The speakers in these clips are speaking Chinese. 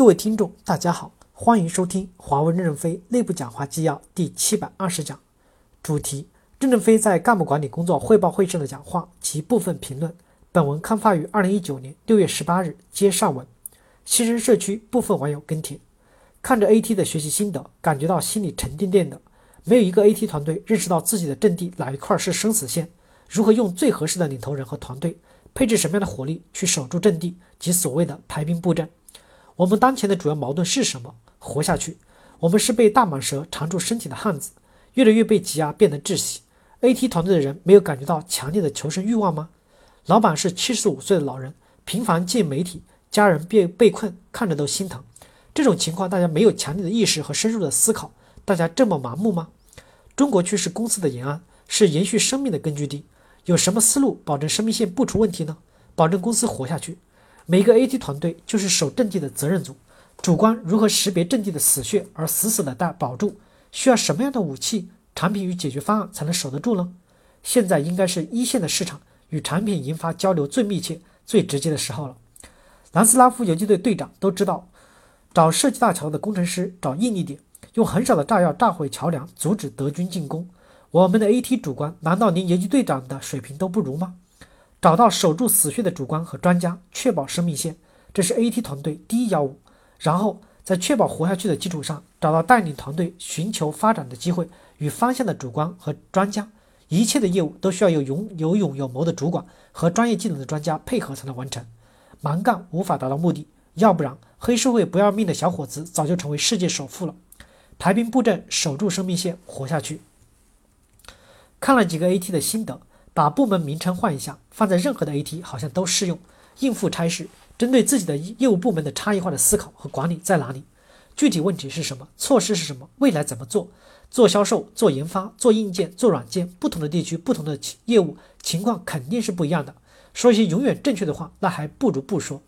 各位听众，大家好，欢迎收听华为任正非内部讲话纪要第七百二十讲，主题：任正非在干部管理工作汇报会上的讲话及部分评论。本文刊发于二零一九年六月十八日，接上文。西城社区部分网友跟帖：看着 AT 的学习心得，感觉到心里沉甸甸的。没有一个 AT 团队认识到自己的阵地哪一块是生死线，如何用最合适的领头人和团队，配置什么样的火力去守住阵地及所谓的排兵布阵。我们当前的主要矛盾是什么？活下去。我们是被大蟒蛇缠住身体的汉子，越来越被挤压，变得窒息。AT 团队的人没有感觉到强烈的求生欲望吗？老板是七十五岁的老人，频繁见媒体，家人被被困，看着都心疼。这种情况，大家没有强烈的意识和深入的思考，大家这么麻木吗？中国区是公司的延安，是延续生命的根据地。有什么思路保证生命线不出问题呢？保证公司活下去？每个 AT 团队就是守阵地的责任组，主观如何识别阵地的死穴而死死的带保住？需要什么样的武器、产品与解决方案才能守得住呢？现在应该是一线的市场与产品研发交流最密切、最直接的时候了。南斯拉夫游击队队长都知道，找设计大桥的工程师找硬一点，用很少的炸药炸毁桥梁，阻止德军进攻。我们的 AT 主观难道连游击队长的水平都不如吗？找到守住死穴的主观和专家，确保生命线，这是 AT 团队第一要务。然后在确保活下去的基础上，找到带领团队寻求发展的机会与方向的主观和专家。一切的业务都需要有勇有勇有谋的主管和专业技能的专家配合才能完成。蛮干无法达到目的，要不然黑社会不要命的小伙子早就成为世界首富了。排兵布阵，守住生命线，活下去。看了几个 AT 的心得。把部门名称换一下，放在任何的 AT 好像都适用。应付差事，针对自己的业务部门的差异化的思考和管理在哪里？具体问题是什么？措施是什么？未来怎么做？做销售、做研发、做硬件、做软件，不同的地区、不同的业务情况肯定是不一样的。说一些永远正确的话，那还不如不说。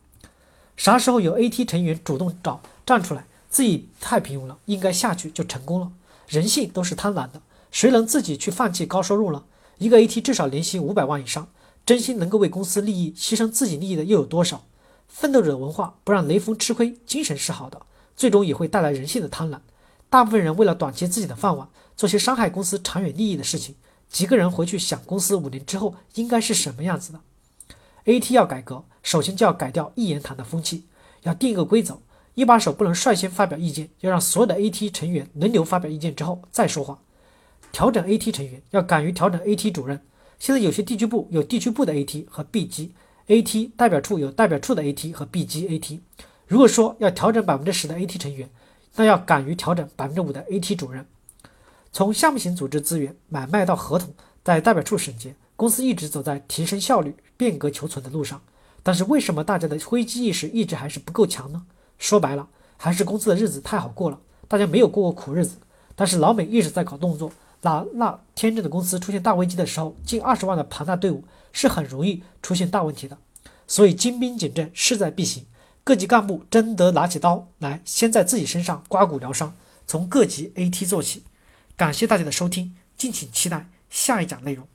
啥时候有 AT 成员主动找站出来，自己太平庸了，应该下去就成功了。人性都是贪婪的，谁能自己去放弃高收入呢？一个 AT 至少年薪五百万以上，真心能够为公司利益牺牲自己利益的又有多少？奋斗者文化不让雷锋吃亏，精神是好的，最终也会带来人性的贪婪。大部分人为了短期自己的饭碗，做些伤害公司长远利益的事情。几个人回去想，公司五年之后应该是什么样子的？AT 要改革，首先就要改掉一言堂的风气，要定一个规则：一把手不能率先发表意见，要让所有的 AT 成员轮流发表意见之后再说话。调整 AT 成员要敢于调整 AT 主任。现在有些地区部有地区部的 AT 和 B 级 AT，代表处有代表处的 AT 和 B 级 AT。如果说要调整百分之十的 AT 成员，那要敢于调整百分之五的 AT 主任。从项目型组织资源买卖到合同，在代表处审结，公司一直走在提升效率、变革求存的路上。但是为什么大家的危机意识一直还是不够强呢？说白了，还是公司的日子太好过了，大家没有过过苦日子。但是老美一直在搞动作。那那天真的公司出现大危机的时候，近二十万的庞大队伍是很容易出现大问题的。所以精兵简政势在必行，各级干部真得拿起刀来，先在自己身上刮骨疗伤，从各级 AT 做起。感谢大家的收听，敬请期待下一讲内容。